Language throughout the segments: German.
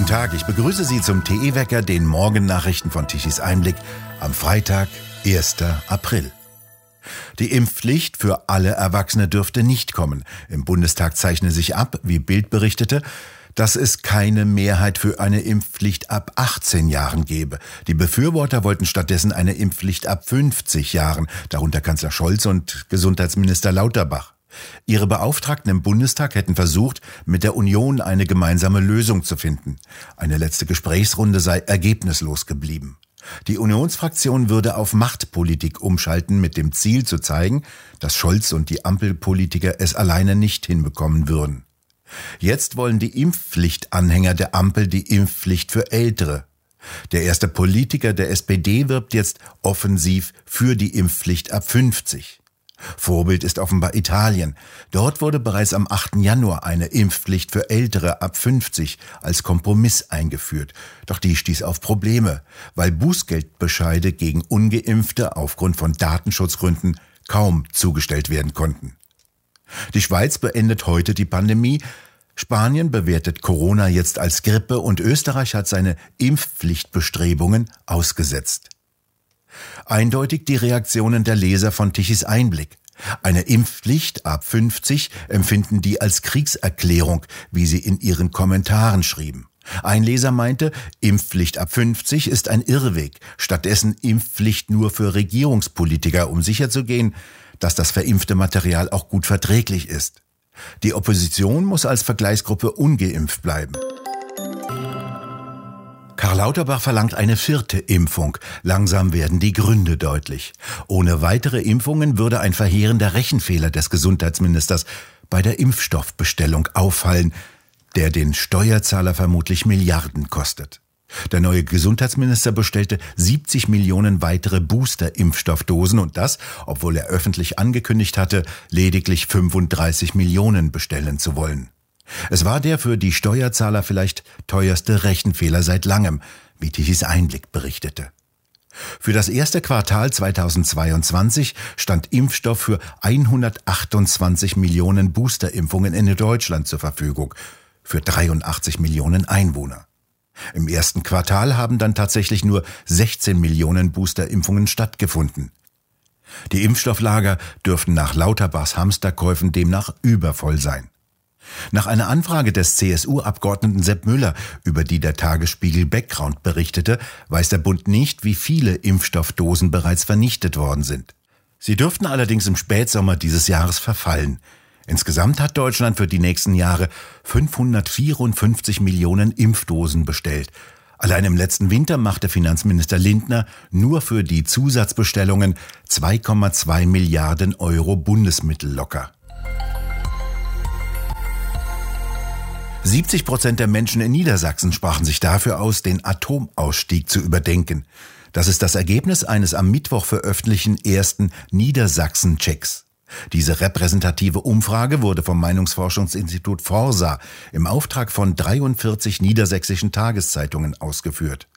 Guten Tag, ich begrüße Sie zum TE-Wecker, den Morgennachrichten von Tichys Einblick am Freitag, 1. April. Die Impfpflicht für alle Erwachsene dürfte nicht kommen. Im Bundestag zeichne sich ab, wie Bild berichtete, dass es keine Mehrheit für eine Impfpflicht ab 18 Jahren gebe. Die Befürworter wollten stattdessen eine Impfpflicht ab 50 Jahren, darunter Kanzler Scholz und Gesundheitsminister Lauterbach. Ihre Beauftragten im Bundestag hätten versucht, mit der Union eine gemeinsame Lösung zu finden. Eine letzte Gesprächsrunde sei ergebnislos geblieben. Die Unionsfraktion würde auf Machtpolitik umschalten mit dem Ziel zu zeigen, dass Scholz und die Ampelpolitiker es alleine nicht hinbekommen würden. Jetzt wollen die Impfpflichtanhänger der Ampel die Impfpflicht für Ältere. Der erste Politiker der SPD wirbt jetzt offensiv für die Impfpflicht ab 50. Vorbild ist offenbar Italien. Dort wurde bereits am 8. Januar eine Impfpflicht für Ältere ab 50 als Kompromiss eingeführt. Doch die stieß auf Probleme, weil Bußgeldbescheide gegen ungeimpfte aufgrund von Datenschutzgründen kaum zugestellt werden konnten. Die Schweiz beendet heute die Pandemie. Spanien bewertet Corona jetzt als Grippe und Österreich hat seine Impfpflichtbestrebungen ausgesetzt. Eindeutig die Reaktionen der Leser von Tichys Einblick. Eine Impfpflicht ab 50 empfinden die als Kriegserklärung, wie sie in ihren Kommentaren schrieben. Ein Leser meinte, Impfpflicht ab 50 ist ein Irrweg, stattdessen Impfpflicht nur für Regierungspolitiker, um sicherzugehen, dass das verimpfte Material auch gut verträglich ist. Die Opposition muss als Vergleichsgruppe ungeimpft bleiben. Karl Lauterbach verlangt eine vierte Impfung. Langsam werden die Gründe deutlich. Ohne weitere Impfungen würde ein verheerender Rechenfehler des Gesundheitsministers bei der Impfstoffbestellung auffallen, der den Steuerzahler vermutlich Milliarden kostet. Der neue Gesundheitsminister bestellte 70 Millionen weitere Booster-Impfstoffdosen und das, obwohl er öffentlich angekündigt hatte, lediglich 35 Millionen bestellen zu wollen. Es war der für die Steuerzahler vielleicht teuerste Rechenfehler seit langem, wie Tichys Einblick berichtete. Für das erste Quartal 2022 stand Impfstoff für 128 Millionen Boosterimpfungen in Deutschland zur Verfügung, für 83 Millionen Einwohner. Im ersten Quartal haben dann tatsächlich nur 16 Millionen Boosterimpfungen stattgefunden. Die Impfstofflager dürften nach Lauterbachs Hamsterkäufen demnach übervoll sein. Nach einer Anfrage des CSU-Abgeordneten Sepp Müller, über die der Tagesspiegel Background berichtete, weiß der Bund nicht, wie viele Impfstoffdosen bereits vernichtet worden sind. Sie dürften allerdings im Spätsommer dieses Jahres verfallen. Insgesamt hat Deutschland für die nächsten Jahre 554 Millionen Impfdosen bestellt. Allein im letzten Winter machte Finanzminister Lindner nur für die Zusatzbestellungen 2,2 Milliarden Euro Bundesmittel locker. 70 Prozent der Menschen in Niedersachsen sprachen sich dafür aus, den Atomausstieg zu überdenken. Das ist das Ergebnis eines am Mittwoch veröffentlichten ersten Niedersachsen-Checks. Diese repräsentative Umfrage wurde vom Meinungsforschungsinstitut Forsa im Auftrag von 43 niedersächsischen Tageszeitungen ausgeführt.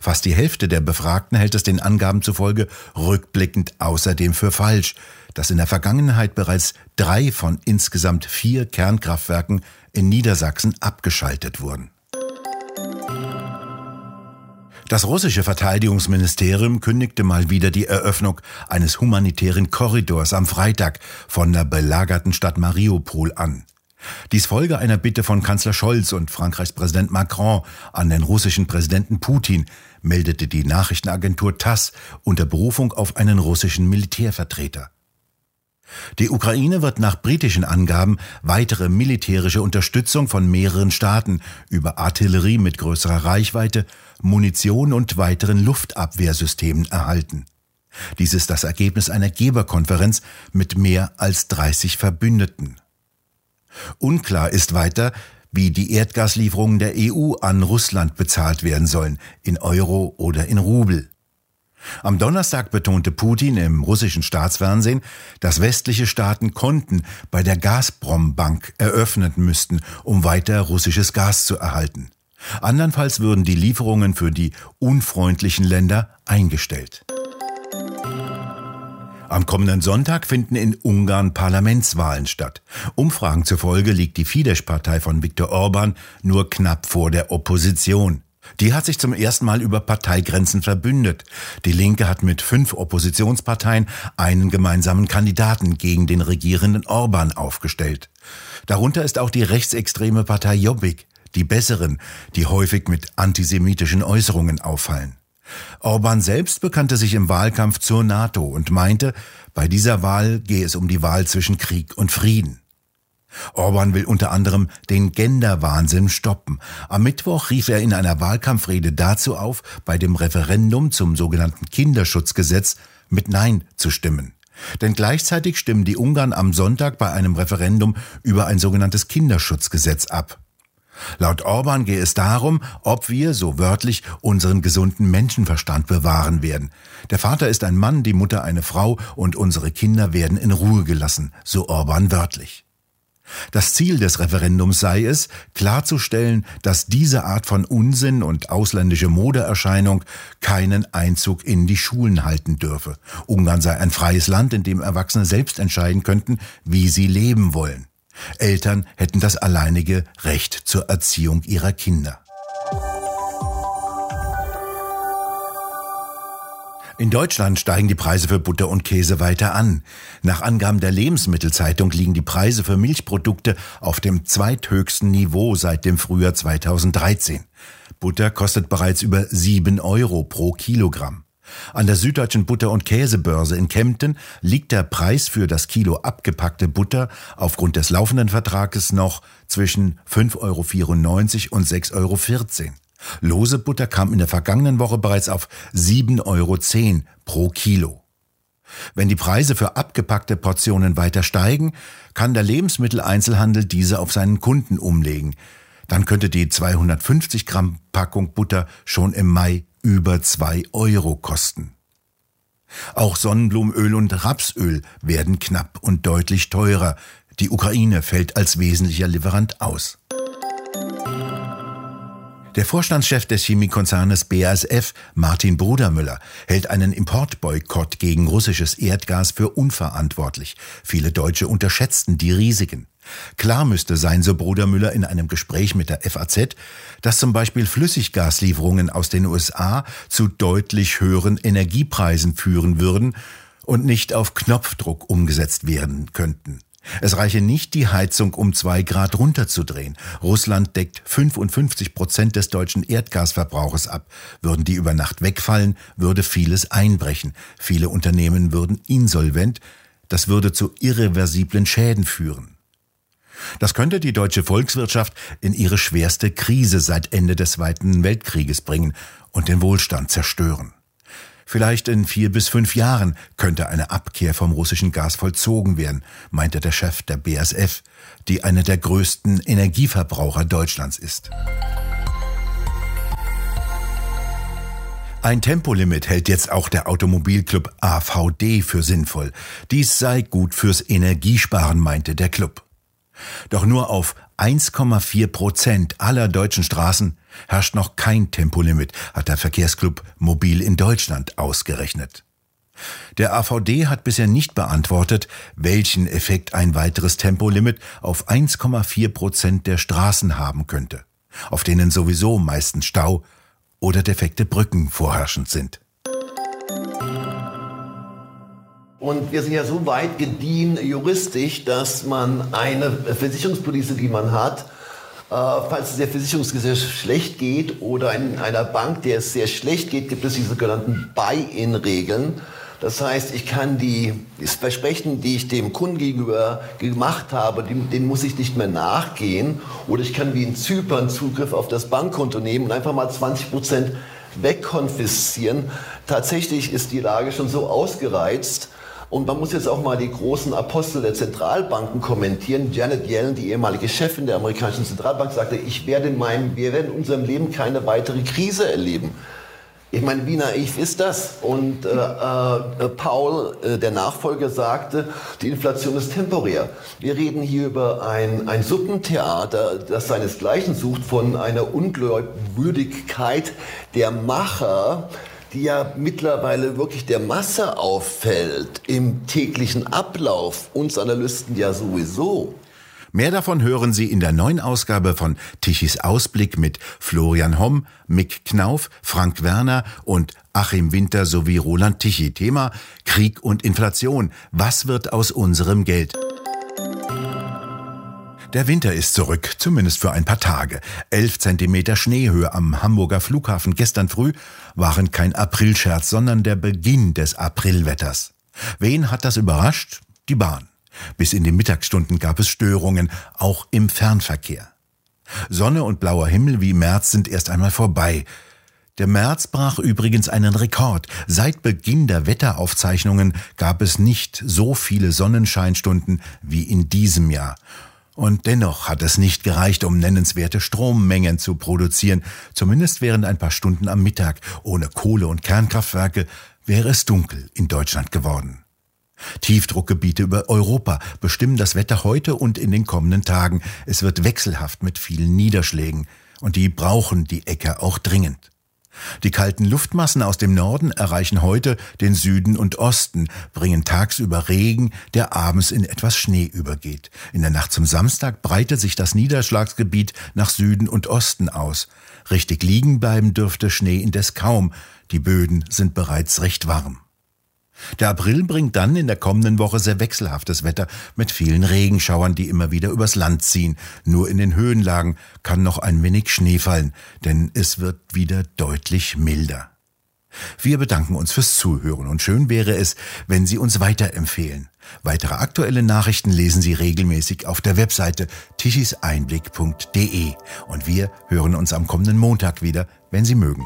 Fast die Hälfte der Befragten hält es den Angaben zufolge rückblickend außerdem für falsch, dass in der Vergangenheit bereits drei von insgesamt vier Kernkraftwerken in Niedersachsen abgeschaltet wurden. Das russische Verteidigungsministerium kündigte mal wieder die Eröffnung eines humanitären Korridors am Freitag von der belagerten Stadt Mariupol an. Dies folge einer Bitte von Kanzler Scholz und Frankreichs Präsident Macron an den russischen Präsidenten Putin, meldete die Nachrichtenagentur TASS unter Berufung auf einen russischen Militärvertreter. Die Ukraine wird nach britischen Angaben weitere militärische Unterstützung von mehreren Staaten über Artillerie mit größerer Reichweite, Munition und weiteren Luftabwehrsystemen erhalten. Dies ist das Ergebnis einer Geberkonferenz mit mehr als 30 Verbündeten. Unklar ist weiter, wie die Erdgaslieferungen der EU an Russland bezahlt werden sollen, in Euro oder in Rubel. Am Donnerstag betonte Putin im russischen Staatsfernsehen, dass westliche Staaten Konten bei der Gazprom-Bank eröffnen müssten, um weiter russisches Gas zu erhalten. Andernfalls würden die Lieferungen für die unfreundlichen Länder eingestellt. Am kommenden Sonntag finden in Ungarn Parlamentswahlen statt. Umfragen zufolge liegt die Fidesz-Partei von Viktor Orban nur knapp vor der Opposition. Die hat sich zum ersten Mal über Parteigrenzen verbündet. Die Linke hat mit fünf Oppositionsparteien einen gemeinsamen Kandidaten gegen den regierenden Orban aufgestellt. Darunter ist auch die rechtsextreme Partei Jobbik, die besseren, die häufig mit antisemitischen Äußerungen auffallen. Orban selbst bekannte sich im Wahlkampf zur NATO und meinte, bei dieser Wahl gehe es um die Wahl zwischen Krieg und Frieden. Orban will unter anderem den Genderwahnsinn stoppen. Am Mittwoch rief er in einer Wahlkampfrede dazu auf, bei dem Referendum zum sogenannten Kinderschutzgesetz mit Nein zu stimmen. Denn gleichzeitig stimmen die Ungarn am Sonntag bei einem Referendum über ein sogenanntes Kinderschutzgesetz ab. Laut Orban gehe es darum, ob wir, so wörtlich, unseren gesunden Menschenverstand bewahren werden. Der Vater ist ein Mann, die Mutter eine Frau und unsere Kinder werden in Ruhe gelassen, so Orban wörtlich. Das Ziel des Referendums sei es, klarzustellen, dass diese Art von Unsinn und ausländische Modeerscheinung keinen Einzug in die Schulen halten dürfe. Ungarn sei ein freies Land, in dem Erwachsene selbst entscheiden könnten, wie sie leben wollen. Eltern hätten das alleinige Recht zur Erziehung ihrer Kinder. In Deutschland steigen die Preise für Butter und Käse weiter an. Nach Angaben der Lebensmittelzeitung liegen die Preise für Milchprodukte auf dem zweithöchsten Niveau seit dem Frühjahr 2013. Butter kostet bereits über sieben Euro pro Kilogramm. An der Süddeutschen Butter- und Käsebörse in Kempten liegt der Preis für das Kilo abgepackte Butter aufgrund des laufenden Vertrages noch zwischen 5,94 Euro und 6,14 Euro. Lose Butter kam in der vergangenen Woche bereits auf 7,10 Euro pro Kilo. Wenn die Preise für abgepackte Portionen weiter steigen, kann der Lebensmitteleinzelhandel diese auf seinen Kunden umlegen. Dann könnte die 250 Gramm Packung Butter schon im Mai über zwei Euro kosten. Auch Sonnenblumenöl und Rapsöl werden knapp und deutlich teurer. Die Ukraine fällt als wesentlicher Lieferant aus. Der Vorstandschef des Chemiekonzernes BASF, Martin Brudermüller, hält einen Importboykott gegen russisches Erdgas für unverantwortlich. Viele Deutsche unterschätzten die Risiken. Klar müsste sein, so Bruder Müller in einem Gespräch mit der FAZ, dass zum Beispiel Flüssiggaslieferungen aus den USA zu deutlich höheren Energiepreisen führen würden und nicht auf Knopfdruck umgesetzt werden könnten. Es reiche nicht, die Heizung um zwei Grad runterzudrehen. Russland deckt 55 Prozent des deutschen Erdgasverbrauches ab. Würden die über Nacht wegfallen, würde vieles einbrechen. Viele Unternehmen würden insolvent. Das würde zu irreversiblen Schäden führen. Das könnte die deutsche Volkswirtschaft in ihre schwerste Krise seit Ende des Zweiten Weltkrieges bringen und den Wohlstand zerstören. Vielleicht in vier bis fünf Jahren könnte eine Abkehr vom russischen Gas vollzogen werden, meinte der Chef der BSF, die eine der größten Energieverbraucher Deutschlands ist. Ein Tempolimit hält jetzt auch der Automobilclub AVD für sinnvoll. Dies sei gut fürs Energiesparen, meinte der Club. Doch nur auf 1,4 Prozent aller deutschen Straßen herrscht noch kein Tempolimit, hat der Verkehrsclub Mobil in Deutschland ausgerechnet. Der AVD hat bisher nicht beantwortet, welchen Effekt ein weiteres Tempolimit auf 1,4 Prozent der Straßen haben könnte, auf denen sowieso meistens Stau oder defekte Brücken vorherrschend sind. Und wir sind ja so weit gediehen juristisch, dass man eine Versicherungspolice, die man hat, äh, falls es der Versicherungsgesellschaft schlecht geht oder in einer Bank, der es sehr schlecht geht, gibt es die sogenannten Buy-in-Regeln. Das heißt, ich kann die das Versprechen, die ich dem Kunden gegenüber gemacht habe, dem, den muss ich nicht mehr nachgehen. Oder ich kann wie in Zypern Zugriff auf das Bankkonto nehmen und einfach mal 20 Prozent wegkonfiszieren. Tatsächlich ist die Lage schon so ausgereizt, und man muss jetzt auch mal die großen Apostel der Zentralbanken kommentieren. Janet Yellen, die ehemalige Chefin der amerikanischen Zentralbank, sagte, ich werde in meinem, wir werden in unserem Leben keine weitere Krise erleben. Ich meine, wie naiv ist das? Und äh, äh, Paul, äh, der Nachfolger, sagte, die Inflation ist temporär. Wir reden hier über ein, ein Suppentheater, das seinesgleichen sucht von einer Ungläubigkeit der Macher, die ja mittlerweile wirklich der Masse auffällt, im täglichen Ablauf, uns Analysten ja sowieso. Mehr davon hören Sie in der neuen Ausgabe von Tichys Ausblick mit Florian Homm, Mick Knauf, Frank Werner und Achim Winter sowie Roland Tichy. Thema Krieg und Inflation. Was wird aus unserem Geld? Der Winter ist zurück, zumindest für ein paar Tage. Elf Zentimeter Schneehöhe am Hamburger Flughafen gestern früh waren kein Aprilscherz, sondern der Beginn des Aprilwetters. Wen hat das überrascht? Die Bahn. Bis in die Mittagsstunden gab es Störungen, auch im Fernverkehr. Sonne und blauer Himmel wie März sind erst einmal vorbei. Der März brach übrigens einen Rekord. Seit Beginn der Wetteraufzeichnungen gab es nicht so viele Sonnenscheinstunden wie in diesem Jahr. Und dennoch hat es nicht gereicht, um nennenswerte Strommengen zu produzieren. Zumindest während ein paar Stunden am Mittag. Ohne Kohle- und Kernkraftwerke wäre es dunkel in Deutschland geworden. Tiefdruckgebiete über Europa bestimmen das Wetter heute und in den kommenden Tagen. Es wird wechselhaft mit vielen Niederschlägen. Und die brauchen die Äcker auch dringend. Die kalten Luftmassen aus dem Norden erreichen heute den Süden und Osten, bringen tagsüber Regen, der abends in etwas Schnee übergeht. In der Nacht zum Samstag breitet sich das Niederschlagsgebiet nach Süden und Osten aus. Richtig liegen bleiben dürfte Schnee indes kaum. Die Böden sind bereits recht warm. Der April bringt dann in der kommenden Woche sehr wechselhaftes Wetter mit vielen Regenschauern, die immer wieder übers Land ziehen. Nur in den Höhenlagen kann noch ein wenig Schnee fallen, denn es wird wieder deutlich milder. Wir bedanken uns fürs Zuhören und schön wäre es, wenn Sie uns weiterempfehlen. Weitere aktuelle Nachrichten lesen Sie regelmäßig auf der Webseite tischiseinblick.de und wir hören uns am kommenden Montag wieder, wenn Sie mögen.